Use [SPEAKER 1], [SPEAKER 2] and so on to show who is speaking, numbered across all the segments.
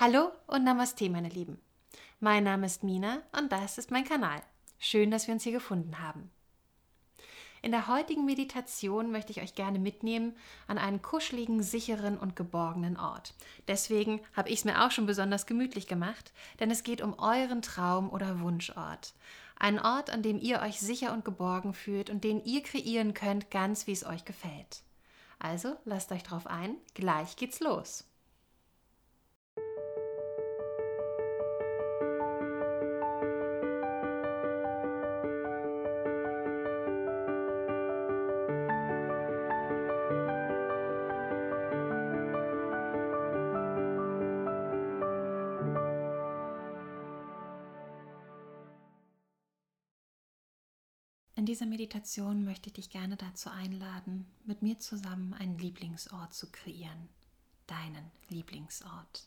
[SPEAKER 1] Hallo und Namaste, meine Lieben. Mein Name ist Mina und das ist mein Kanal. Schön, dass wir uns hier gefunden haben. In der heutigen Meditation möchte ich euch gerne mitnehmen an einen kuscheligen, sicheren und geborgenen Ort. Deswegen habe ich es mir auch schon besonders gemütlich gemacht, denn es geht um euren Traum- oder Wunschort. Einen Ort, an dem ihr euch sicher und geborgen fühlt und den ihr kreieren könnt, ganz wie es euch gefällt. Also lasst euch drauf ein, gleich geht's los. Dieser Meditation möchte ich dich gerne dazu einladen, mit mir zusammen einen Lieblingsort zu kreieren, deinen Lieblingsort.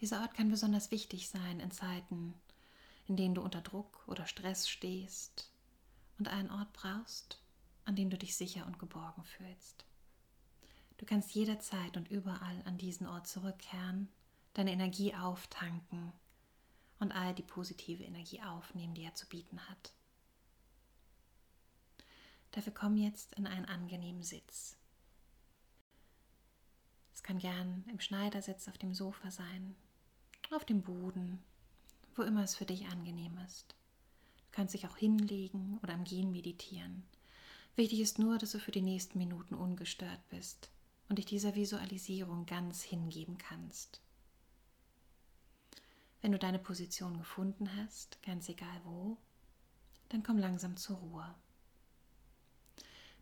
[SPEAKER 1] Dieser Ort kann besonders wichtig sein in Zeiten, in denen du unter Druck oder Stress stehst und einen Ort brauchst, an dem du dich sicher und geborgen fühlst. Du kannst jederzeit und überall an diesen Ort zurückkehren, deine Energie auftanken und all die positive Energie aufnehmen, die er zu bieten hat. Dafür komm jetzt in einen angenehmen Sitz. Es kann gern im Schneidersitz auf dem Sofa sein, auf dem Boden, wo immer es für dich angenehm ist. Du kannst dich auch hinlegen oder am Gehen meditieren. Wichtig ist nur, dass du für die nächsten Minuten ungestört bist und dich dieser Visualisierung ganz hingeben kannst. Wenn du deine Position gefunden hast, ganz egal wo, dann komm langsam zur Ruhe.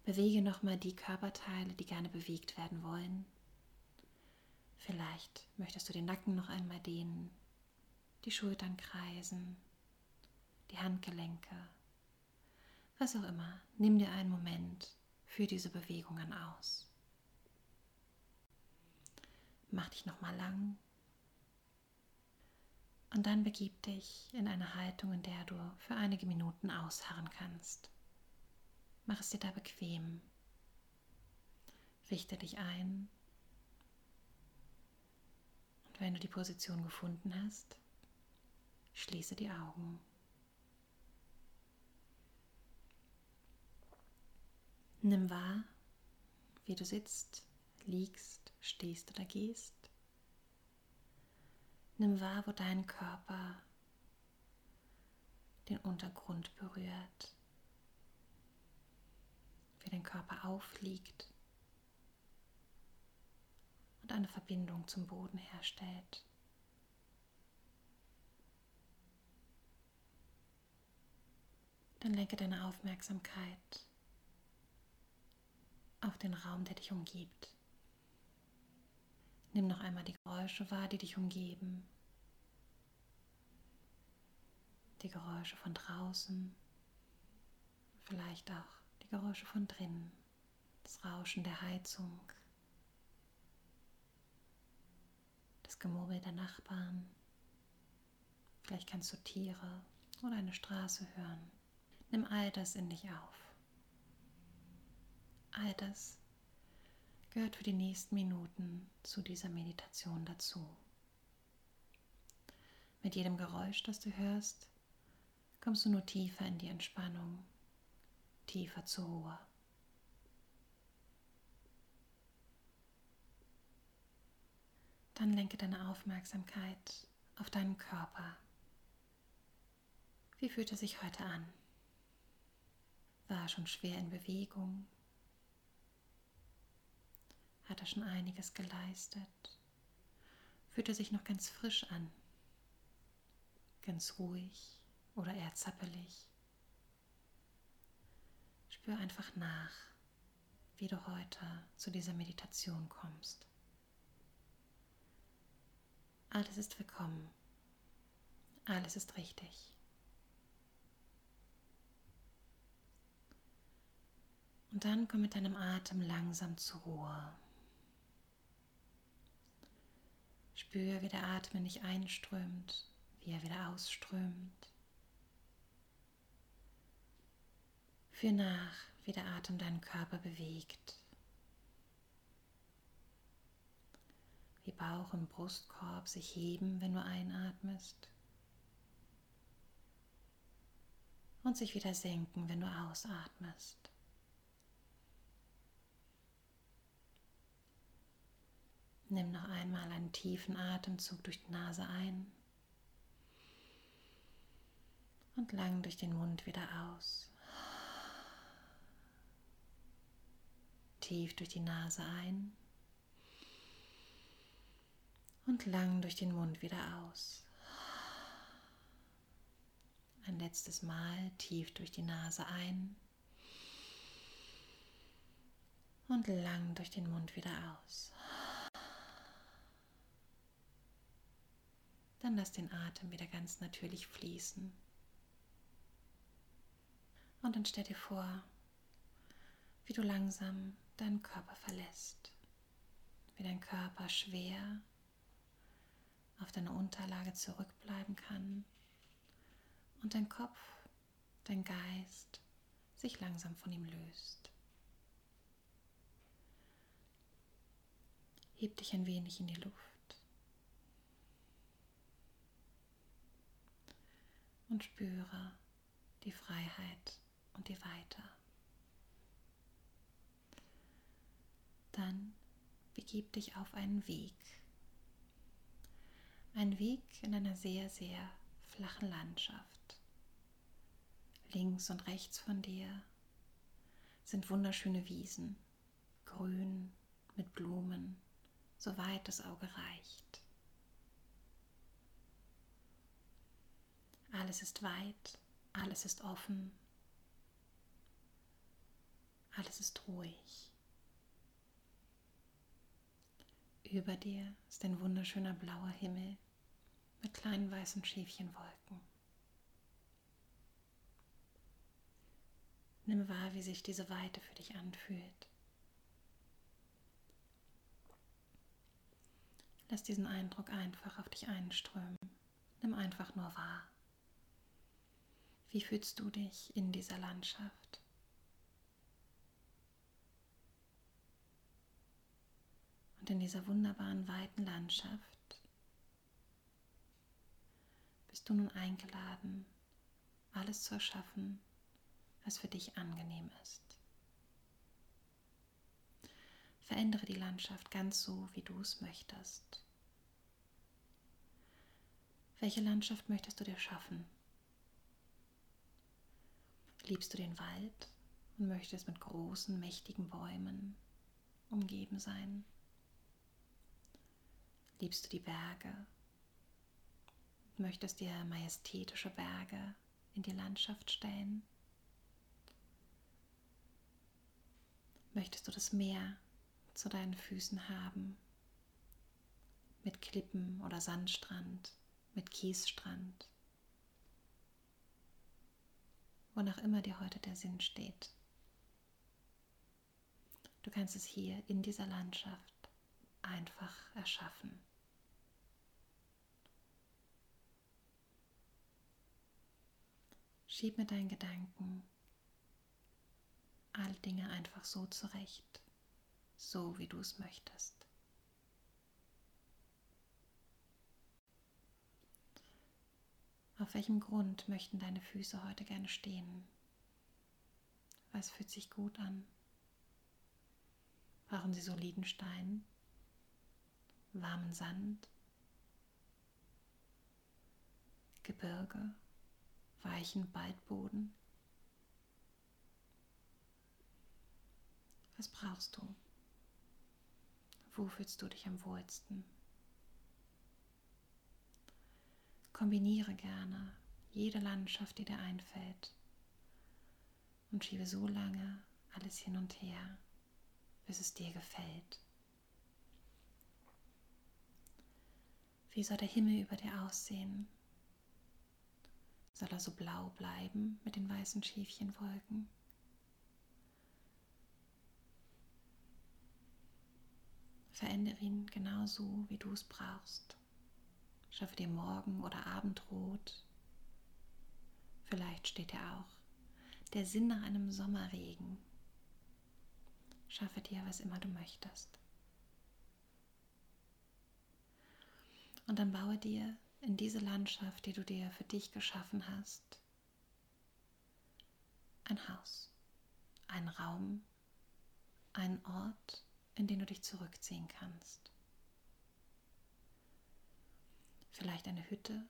[SPEAKER 1] Bewege nochmal die Körperteile, die gerne bewegt werden wollen. Vielleicht möchtest du den Nacken noch einmal dehnen, die Schultern kreisen, die Handgelenke. Was auch immer, nimm dir einen Moment für diese Bewegungen aus. Mach dich nochmal lang und dann begib dich in eine Haltung, in der du für einige Minuten ausharren kannst. Mach es dir da bequem. Richte dich ein. Und wenn du die Position gefunden hast, schließe die Augen. Nimm wahr, wie du sitzt, liegst, stehst oder gehst. Nimm wahr, wo dein Körper den Untergrund berührt wie dein Körper aufliegt und eine Verbindung zum Boden herstellt. Dann lenke deine Aufmerksamkeit auf den Raum, der dich umgibt. Nimm noch einmal die Geräusche wahr, die dich umgeben. Die Geräusche von draußen, vielleicht auch die Geräusche von drinnen, das Rauschen der Heizung, das Gemurmel der Nachbarn. Vielleicht kannst du Tiere oder eine Straße hören. Nimm all das in dich auf. All das gehört für die nächsten Minuten zu dieser Meditation dazu. Mit jedem Geräusch, das du hörst, kommst du nur tiefer in die Entspannung tiefer zur Ruhe. Dann lenke deine Aufmerksamkeit auf deinen Körper. Wie fühlt er sich heute an? War er schon schwer in Bewegung? Hat er schon einiges geleistet? Fühlt er sich noch ganz frisch an? Ganz ruhig oder eher zappelig? Spür einfach nach, wie du heute zu dieser Meditation kommst. Alles ist willkommen. Alles ist richtig. Und dann komm mit deinem Atem langsam zur Ruhe. Spür, wie der Atem nicht einströmt, wie er wieder ausströmt. Führ nach, wie der Atem deinen Körper bewegt. Wie Bauch- und Brustkorb sich heben, wenn du einatmest. Und sich wieder senken, wenn du ausatmest. Nimm noch einmal einen tiefen Atemzug durch die Nase ein und lang durch den Mund wieder aus. Tief durch die Nase ein und lang durch den Mund wieder aus. Ein letztes Mal tief durch die Nase ein und lang durch den Mund wieder aus. Dann lass den Atem wieder ganz natürlich fließen. Und dann stell dir vor, wie du langsam deinen Körper verlässt, wie dein Körper schwer auf deiner Unterlage zurückbleiben kann und dein Kopf, dein Geist sich langsam von ihm löst. Heb dich ein wenig in die Luft und spüre die Freiheit und die Weite. Dann begib dich auf einen Weg. Ein Weg in einer sehr, sehr flachen Landschaft. Links und rechts von dir sind wunderschöne Wiesen, grün mit Blumen, soweit das Auge reicht. Alles ist weit, alles ist offen, alles ist ruhig. Über dir ist ein wunderschöner blauer Himmel mit kleinen weißen Schäfchenwolken. Nimm wahr, wie sich diese Weite für dich anfühlt. Lass diesen Eindruck einfach auf dich einströmen. Nimm einfach nur wahr. Wie fühlst du dich in dieser Landschaft? Und in dieser wunderbaren weiten Landschaft bist du nun eingeladen, alles zu erschaffen, was für dich angenehm ist. Verändere die Landschaft ganz so, wie du es möchtest. Welche Landschaft möchtest du dir schaffen? Liebst du den Wald und möchtest mit großen, mächtigen Bäumen umgeben sein? Liebst du die Berge? Möchtest dir majestätische Berge in die Landschaft stellen? Möchtest du das Meer zu deinen Füßen haben? Mit Klippen oder Sandstrand, mit Kiesstrand? Wonach immer dir heute der Sinn steht. Du kannst es hier in dieser Landschaft einfach erschaffen. Schieb mit deinen Gedanken alle Dinge einfach so zurecht, so wie du es möchtest. Auf welchem Grund möchten deine Füße heute gerne stehen? Was fühlt sich gut an? Brauchen sie soliden Stein? warmen Sand, Gebirge, weichen Waldboden. Was brauchst du? Wo fühlst du dich am wohlsten? Kombiniere gerne jede Landschaft, die dir einfällt und schiebe so lange alles hin und her, bis es dir gefällt. Wie soll der Himmel über dir aussehen? Soll er so blau bleiben mit den weißen Schäfchenwolken? Verändere ihn genauso, wie du es brauchst. Schaffe dir Morgen- oder Abendrot. Vielleicht steht dir auch der Sinn nach einem Sommerregen. Schaffe dir, was immer du möchtest. Und dann baue dir in diese Landschaft, die du dir für dich geschaffen hast, ein Haus, einen Raum, einen Ort, in den du dich zurückziehen kannst. Vielleicht eine Hütte,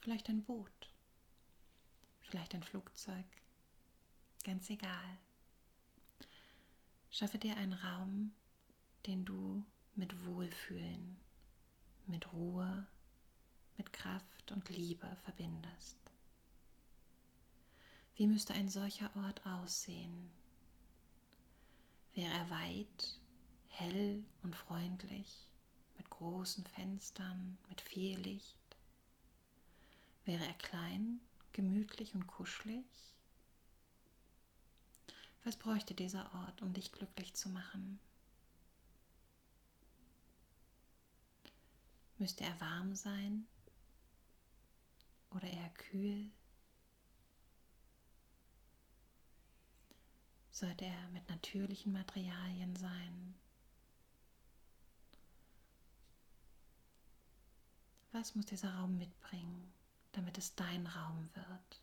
[SPEAKER 1] vielleicht ein Boot, vielleicht ein Flugzeug, ganz egal. Schaffe dir einen Raum, den du mit Wohlfühlen, mit Ruhe, mit Kraft und Liebe verbindest. Wie müsste ein solcher Ort aussehen? Wäre er weit, hell und freundlich, mit großen Fenstern, mit viel Licht? Wäre er klein, gemütlich und kuschelig? Was bräuchte dieser Ort, um dich glücklich zu machen? Müsste er warm sein oder eher kühl? Sollte er mit natürlichen Materialien sein? Was muss dieser Raum mitbringen, damit es dein Raum wird?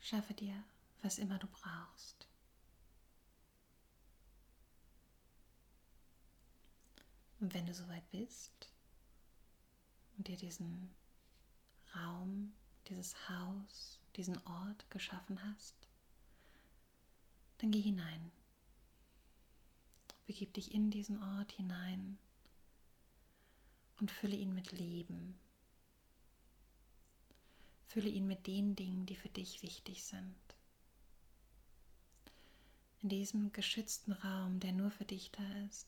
[SPEAKER 1] Schaffe dir, was immer du brauchst. Und wenn du soweit bist und dir diesen Raum, dieses Haus, diesen Ort geschaffen hast, dann geh hinein. Begib dich in diesen Ort hinein und fülle ihn mit Leben. Fülle ihn mit den Dingen, die für dich wichtig sind. In diesem geschützten Raum, der nur für dich da ist,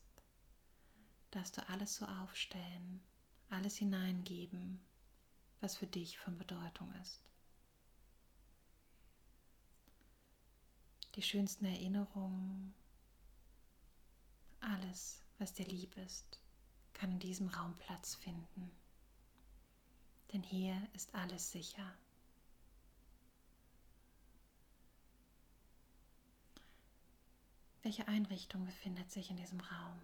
[SPEAKER 1] darfst du alles so aufstellen, alles hineingeben, was für dich von Bedeutung ist. Die schönsten Erinnerungen, alles, was dir lieb ist, kann in diesem Raum Platz finden. Denn hier ist alles sicher. Welche Einrichtung befindet sich in diesem Raum?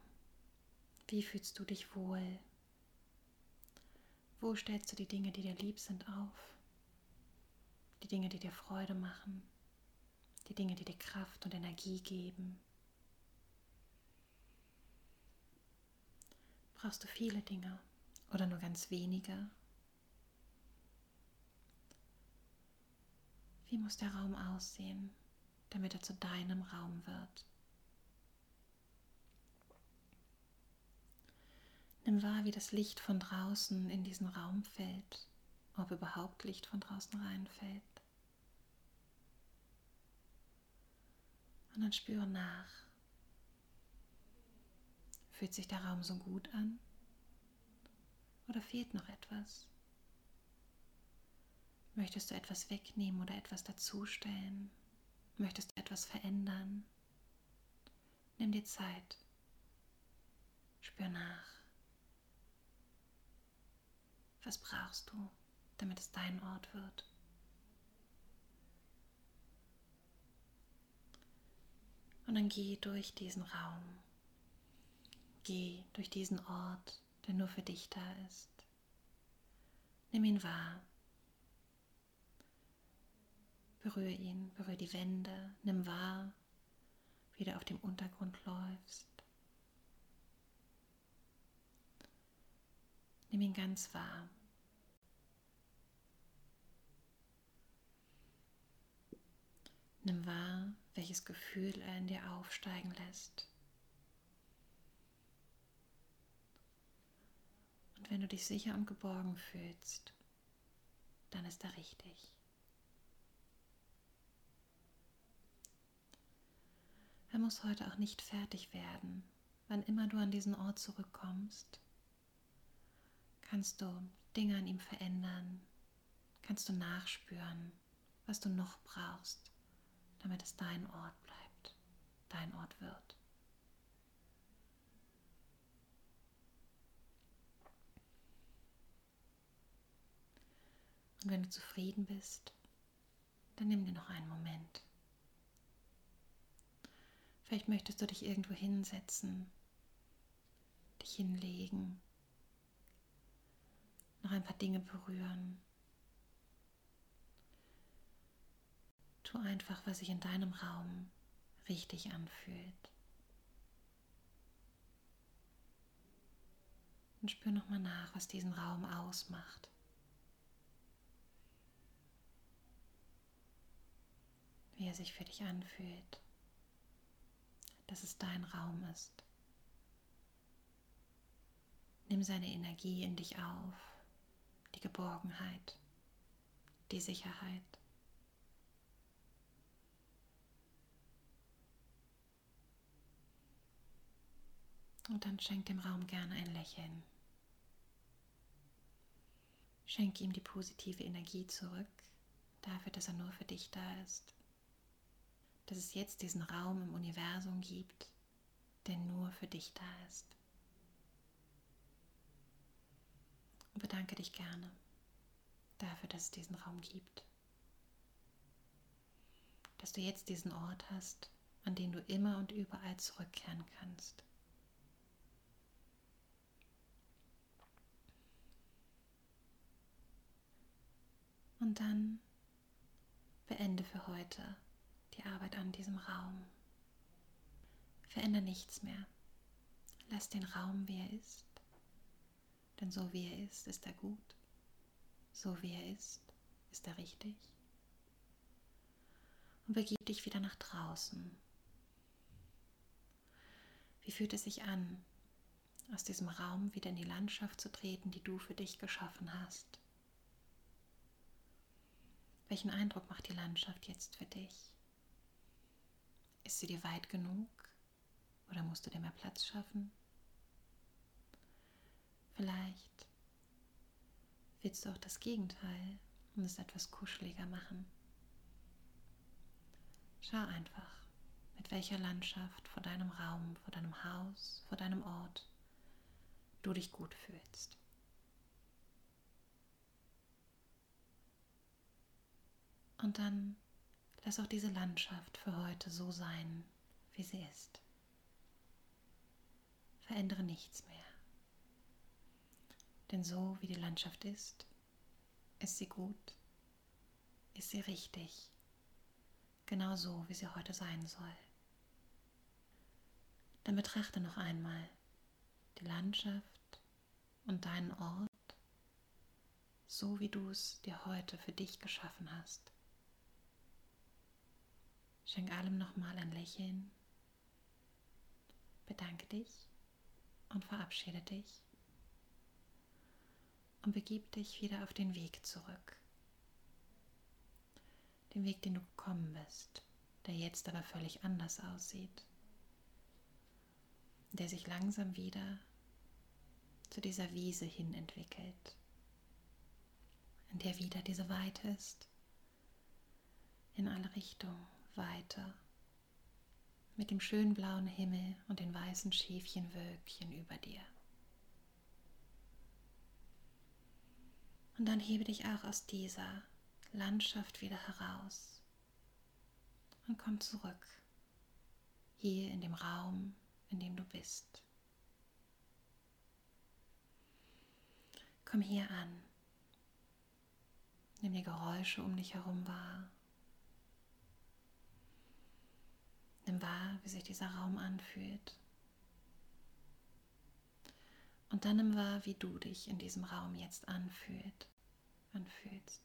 [SPEAKER 1] Wie fühlst du dich wohl? Wo stellst du die Dinge, die dir lieb sind, auf? Die Dinge, die dir Freude machen? Die Dinge, die dir Kraft und Energie geben? Brauchst du viele Dinge oder nur ganz wenige? Wie muss der Raum aussehen, damit er zu deinem Raum wird? Nimm wahr, wie das Licht von draußen in diesen Raum fällt, ob überhaupt Licht von draußen reinfällt. Und dann spüre nach. Fühlt sich der Raum so gut an? Oder fehlt noch etwas? Möchtest du etwas wegnehmen oder etwas dazustellen? Möchtest du etwas verändern? Nimm dir Zeit. Spür nach. Was brauchst du, damit es dein Ort wird? Und dann geh durch diesen Raum. Geh durch diesen Ort, der nur für dich da ist. Nimm ihn wahr. Berühre ihn, berühre die Wände, nimm wahr, wie du auf dem Untergrund läufst. Nimm ihn ganz wahr. Nimm wahr, welches Gefühl er in dir aufsteigen lässt. Und wenn du dich sicher und geborgen fühlst, dann ist er richtig. Er muss heute auch nicht fertig werden, wann immer du an diesen Ort zurückkommst kannst du Dinge an ihm verändern, kannst du nachspüren, was du noch brauchst, damit es dein Ort bleibt, dein Ort wird. Und wenn du zufrieden bist, dann nimm dir noch einen Moment. Vielleicht möchtest du dich irgendwo hinsetzen, dich hinlegen, noch ein paar Dinge berühren. Tu einfach, was sich in deinem Raum richtig anfühlt. Und spür nochmal nach, was diesen Raum ausmacht. Wie er sich für dich anfühlt. Dass es dein Raum ist. Nimm seine Energie in dich auf, die Geborgenheit, die Sicherheit. Und dann schenk dem Raum gerne ein Lächeln. Schenk ihm die positive Energie zurück, dafür, dass er nur für dich da ist. Dass es jetzt diesen Raum im Universum gibt, der nur für dich da ist. Und bedanke dich gerne dafür, dass es diesen Raum gibt. Dass du jetzt diesen Ort hast, an den du immer und überall zurückkehren kannst. Und dann beende für heute die Arbeit an diesem Raum. Veränder nichts mehr. Lass den Raum, wie er ist. Denn so wie er ist, ist er gut. So wie er ist, ist er richtig. Und begib dich wieder nach draußen. Wie fühlt es sich an, aus diesem Raum wieder in die Landschaft zu treten, die du für dich geschaffen hast? Welchen Eindruck macht die Landschaft jetzt für dich? Ist sie dir weit genug oder musst du dir mehr Platz schaffen? Vielleicht willst du auch das Gegenteil und es etwas kuscheliger machen. Schau einfach, mit welcher Landschaft vor deinem Raum, vor deinem Haus, vor deinem Ort du dich gut fühlst. Und dann lass auch diese Landschaft für heute so sein, wie sie ist. Verändere nichts mehr. Denn so wie die Landschaft ist, ist sie gut, ist sie richtig, genau so, wie sie heute sein soll. Dann betrachte noch einmal die Landschaft und deinen Ort, so wie du es dir heute für dich geschaffen hast. Schenk allem nochmal ein Lächeln, bedanke dich und verabschiede dich. Und begib dich wieder auf den Weg zurück. Den Weg, den du gekommen bist, der jetzt aber völlig anders aussieht, der sich langsam wieder zu dieser Wiese hin entwickelt, in der wieder diese Weite ist, in alle Richtungen weiter, mit dem schönen blauen Himmel und den weißen Schäfchenwölkchen über dir. Und dann hebe dich auch aus dieser Landschaft wieder heraus und komm zurück, hier in dem Raum, in dem du bist. Komm hier an. Nimm die Geräusche um dich herum wahr. Nimm wahr, wie sich dieser Raum anfühlt. Und dann nimm wahr, wie du dich in diesem Raum jetzt anfühlt, anfühlst.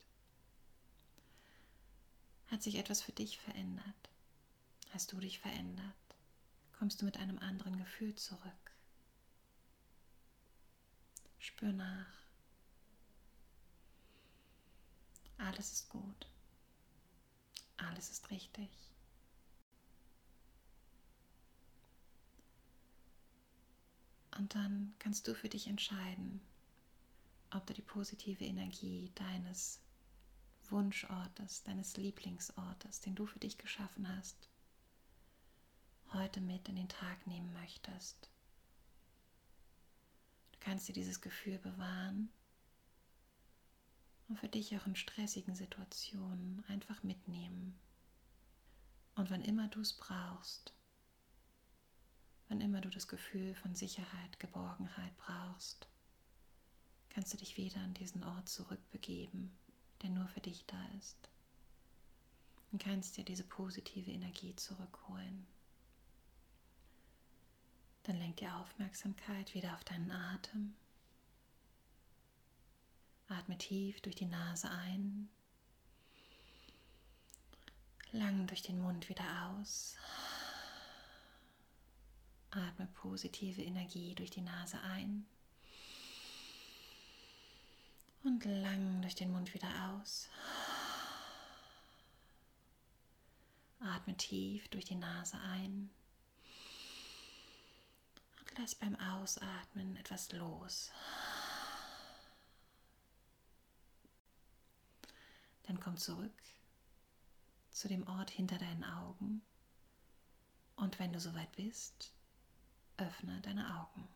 [SPEAKER 1] Hat sich etwas für dich verändert? Hast du dich verändert? Kommst du mit einem anderen Gefühl zurück? Spür nach. Alles ist gut. Alles ist richtig. Und dann kannst du für dich entscheiden, ob du die positive Energie deines Wunschortes, deines Lieblingsortes, den du für dich geschaffen hast, heute mit in den Tag nehmen möchtest. Du kannst dir dieses Gefühl bewahren und für dich auch in stressigen Situationen einfach mitnehmen. Und wann immer du es brauchst, Wann immer du das Gefühl von Sicherheit, Geborgenheit brauchst, kannst du dich wieder an diesen Ort zurückbegeben, der nur für dich da ist. Und kannst dir diese positive Energie zurückholen. Dann lenk die Aufmerksamkeit wieder auf deinen Atem. Atme tief durch die Nase ein, lang durch den Mund wieder aus. Atme positive Energie durch die Nase ein und lang durch den Mund wieder aus. Atme tief durch die Nase ein und lass beim Ausatmen etwas los. Dann komm zurück zu dem Ort hinter deinen Augen und wenn du soweit bist, öffne deine Augen.